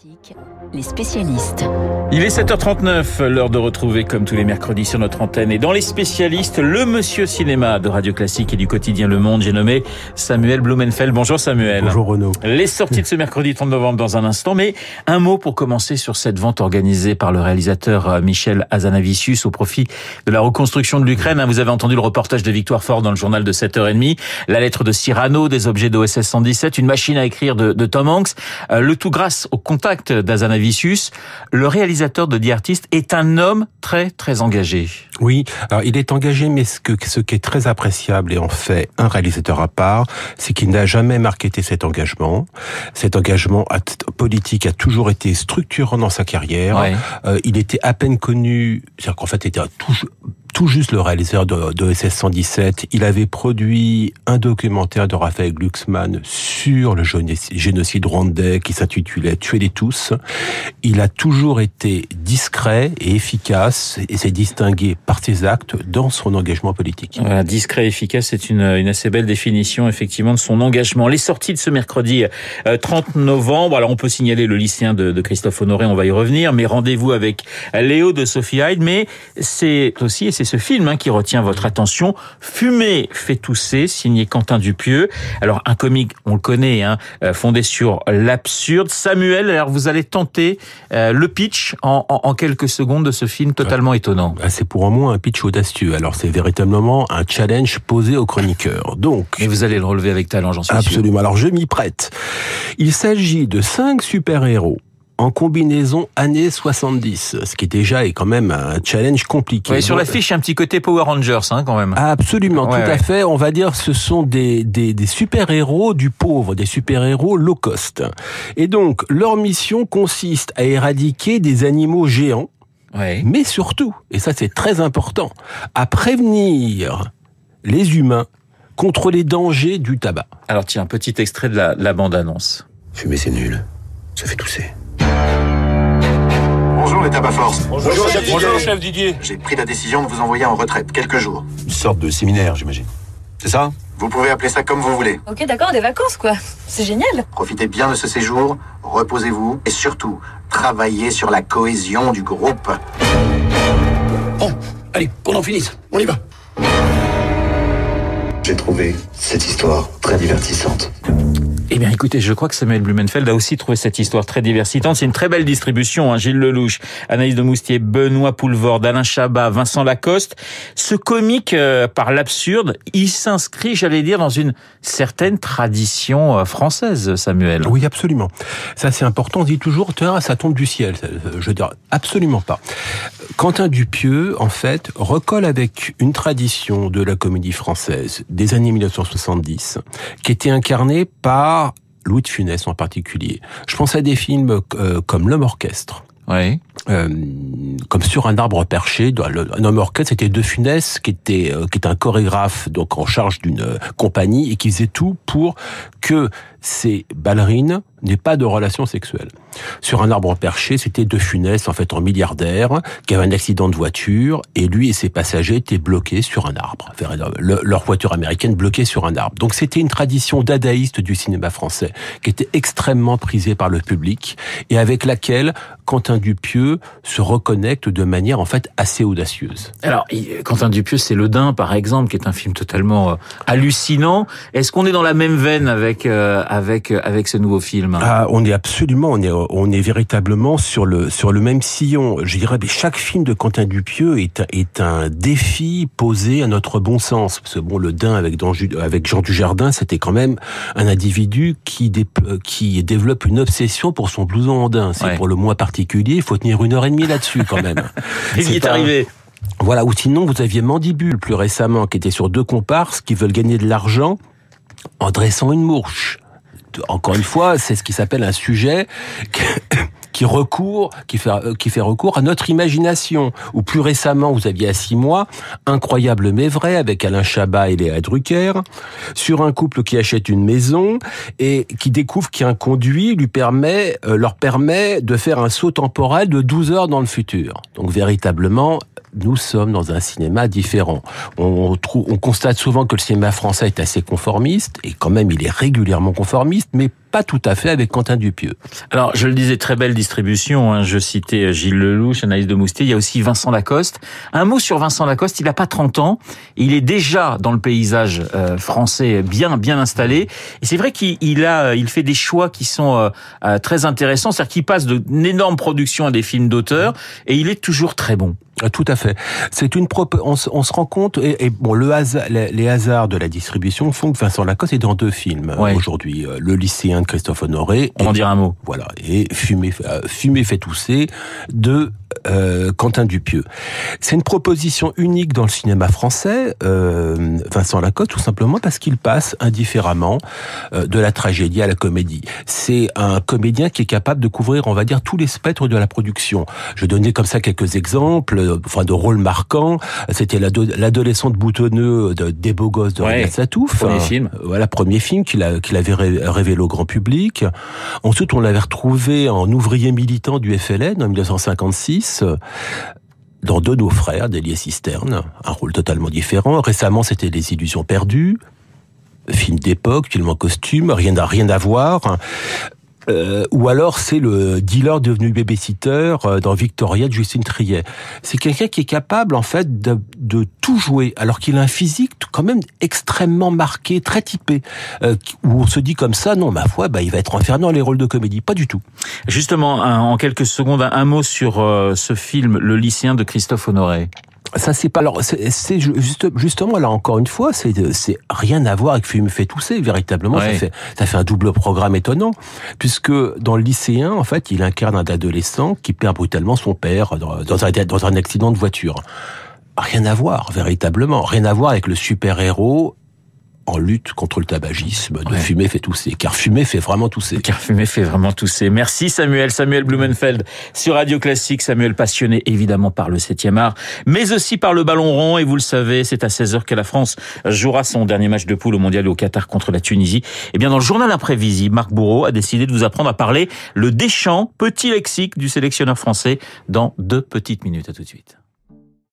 Classique, les spécialistes. Il est 7h39, l'heure de retrouver comme tous les mercredis sur notre antenne et dans les spécialistes, le monsieur cinéma de Radio Classique et du quotidien Le Monde, j'ai nommé Samuel Blumenfeld. Bonjour Samuel. Bonjour Renaud. Les sorties de ce mercredi 30 novembre dans un instant, mais un mot pour commencer sur cette vente organisée par le réalisateur euh, Michel Azanavicius au profit de la reconstruction de l'Ukraine. Hein, vous avez entendu le reportage de Victoire Fort dans le journal de 7h30, la lettre de Cyrano, des objets d'OSS 117, une machine à écrire de, de Tom Hanks, euh, le tout grâce au contact d'Azanavicius, le réalisateur de The Artist est un homme très très engagé. Oui, alors il est engagé, mais ce, que, ce qui est très appréciable et en fait un réalisateur à part, c'est qu'il n'a jamais marketé cet engagement. Cet engagement politique a toujours été structurant dans sa carrière. Ouais. Euh, il était à peine connu, c'est-à-dire qu'en fait, il était tout, tout juste le réalisateur de, SS 117. Il avait produit un documentaire de Raphaël Glucksmann sur le génocide rwandais qui s'intitulait Tuer les tous. Il a toujours été discret et efficace et s'est distingué par ses actes dans son engagement politique. Voilà, discret et efficace, c'est une, une assez belle définition effectivement de son engagement. Les sorties de ce mercredi 30 euh, novembre, alors on peut signaler le lycéen de, de Christophe Honoré, on va y revenir, mais rendez-vous avec Léo de Sophie Hyde, mais c'est aussi, et c'est ce film hein, qui retient votre attention. Fumer fait tousser, signé Quentin Dupieux. Alors un comique, on le connaît, hein, fondé sur l'absurde. Samuel, alors vous allez tenter euh, le pitch en, en, en, quelques secondes de ce film totalement étonnant. C'est pour un moins un pitch audacieux. Alors c'est véritablement un challenge posé aux chroniqueurs. Donc, et vous allez le relever avec talent, j'en suis absolument. sûr. Absolument. Alors je m'y prête. Il s'agit de cinq super-héros en combinaison années 70, ce qui déjà est quand même un challenge compliqué. Oui, sur l'affiche, un petit côté Power Rangers, hein, quand même. Absolument, ouais, tout ouais. à fait. On va dire, ce sont des, des, des super-héros du pauvre, des super-héros low cost. Et donc, leur mission consiste à éradiquer des animaux géants, ouais. mais surtout, et ça c'est très important, à prévenir les humains contre les dangers du tabac. Alors tiens, un petit extrait de la, la bande-annonce. Fumer c'est nul, ça fait tousser. Bonjour les tabac force. Bonjour, Bonjour, chef, Bonjour chef Didier. J'ai pris la décision de vous envoyer en retraite quelques jours. Une sorte de séminaire, j'imagine. C'est ça? Vous pouvez appeler ça comme vous voulez. Ok, d'accord, des vacances quoi. C'est génial. Profitez bien de ce séjour, reposez-vous et surtout, travaillez sur la cohésion du groupe. Bon, allez, qu'on en finisse. On y va. J'ai trouvé cette histoire très divertissante. Eh bien, écoutez, je crois que Samuel Blumenfeld a aussi trouvé cette histoire très diversitante. C'est une très belle distribution. Hein. Gilles Lelouch, Anaïs de Moustier, Benoît Poulvord, Alain Chabat, Vincent Lacoste. Ce comique euh, par l'absurde, il s'inscrit, j'allais dire, dans une certaine tradition euh, française, Samuel. Oui, absolument. Ça, c'est important. On dit toujours, ça tombe du ciel. Je veux dire, absolument pas. Quentin Dupieux, en fait, recolle avec une tradition de la comédie française des années 1970, qui était incarnée par Louis de Funès en particulier. Je pense à des films euh, comme L'homme orchestre. Oui. Euh, comme sur un arbre perché. Un homme orchestre, c'était De Funès, qui était euh, qui est un chorégraphe donc en charge d'une euh, compagnie et qui faisait tout pour que ces ballerines n'aient pas de relations sexuelles. Sur un arbre perché, c'était De Funès, en fait, en milliardaire, qui avait un accident de voiture, et lui et ses passagers étaient bloqués sur un arbre. Leur voiture américaine bloquée sur un arbre. Donc c'était une tradition dadaïste du cinéma français, qui était extrêmement prisée par le public, et avec laquelle Quentin Dupieux se reconnecte de manière, en fait, assez audacieuse. Alors, Quentin Dupieux, c'est Le Dain, par exemple, qui est un film totalement euh, hallucinant. Est-ce qu'on est dans la même veine avec, euh, avec, avec ce nouveau film? Ah, On est absolument, on est on est véritablement sur le sur le même sillon. Je dirais, mais chaque film de Quentin Dupieux est est un défi posé à notre bon sens. Parce que bon, le Dain avec avec Jean Dujardin, c'était quand même un individu qui dé, qui développe une obsession pour son blouson en daim. C'est ouais. pour le mois particulier, il faut tenir une heure et demie là-dessus quand même. il y est, est arrivé. Voilà, ou sinon vous aviez Mandibule plus récemment, qui était sur deux comparses qui veulent gagner de l'argent en dressant une mouche encore une fois, c'est ce qui s'appelle un sujet qui recourt, qui fait, qui fait recours à notre imagination. Ou plus récemment, vous aviez à six mois, incroyable mais vrai, avec Alain Chabat et Léa Drucker, sur un couple qui achète une maison et qui découvre qu'un conduit euh, leur permet de faire un saut temporel de 12 heures dans le futur. Donc véritablement, nous sommes dans un cinéma différent. On, trouve, on constate souvent que le cinéma français est assez conformiste, et quand même il est régulièrement conformiste, mais pas tout à fait avec Quentin Dupieux. Alors, je le disais, très belle distribution. Hein. Je citais Gilles Lelouch, Anaïs de Moustier. Il y a aussi Vincent Lacoste. Un mot sur Vincent Lacoste. Il n'a pas 30 ans. Il est déjà dans le paysage euh, français bien, bien installé. Et c'est vrai qu'il a, il fait des choix qui sont euh, euh, très intéressants. C'est-à-dire qu'il passe d'une énorme production à des films d'auteur et il est toujours très bon. Tout à fait. C'est une on, on, se rend compte et, bon le hasard, les, hasards de la distribution font que Vincent Lacoste est dans deux films aujourd'hui. Le lycéen de Christophe Honoré. On en dire un mot. Voilà et Fumer, Fumer fait tousser de euh, Quentin Dupieux. C'est une proposition unique dans le cinéma français, euh, Vincent Lacoste, tout simplement parce qu'il passe indifféremment euh, de la tragédie à la comédie. C'est un comédien qui est capable de couvrir, on va dire, tous les spectres de la production. Je donnais comme ça quelques exemples, enfin de rôles marquants. C'était l'adolescente boutonneux de, des beaux gosses de ouais, Satouf. Premier film. Voilà, premier film qu'il avait révélé au grand public. Ensuite, on l'avait retrouvé en ouvrier militant du FLN en 1956 dans Deux nos frères d'Elié Cisterne, un rôle totalement différent. Récemment, c'était Les Illusions perdues, film d'époque, film en costume, rien à rien à voir. Euh, ou alors c'est le dealer devenu babysitter euh, dans Victoria de Justine Triet. C'est quelqu'un qui est capable en fait de, de tout jouer, alors qu'il a un physique quand même extrêmement marqué, très typé, euh, où on se dit comme ça, non, ma foi, bah, il va être enfermé dans les rôles de comédie. Pas du tout. Justement, en quelques secondes, un mot sur ce film, Le lycéen de Christophe Honoré ça c'est pas alors c'est juste, justement là encore une fois c'est c'est rien à voir avec Fume fait tousser véritablement ça fait ça fait un double programme étonnant puisque dans le lycéen en fait il incarne un adolescent qui perd brutalement son père dans, dans un dans un accident de voiture. Rien à voir véritablement. Rien à voir avec le super héros en lutte contre le tabagisme, de fumer fait tousser. Car fumer fait vraiment tousser. Car fumer fait vraiment tousser. Merci Samuel, Samuel Blumenfeld sur Radio Classique. Samuel passionné évidemment par le 7e art, mais aussi par le ballon rond. Et vous le savez, c'est à 16h que la France jouera son dernier match de poule au mondial au Qatar contre la Tunisie. Et eh bien dans le journal imprévisible, Marc Bourreau a décidé de vous apprendre à parler le déchant, petit lexique du sélectionneur français dans deux petites minutes. À tout de suite.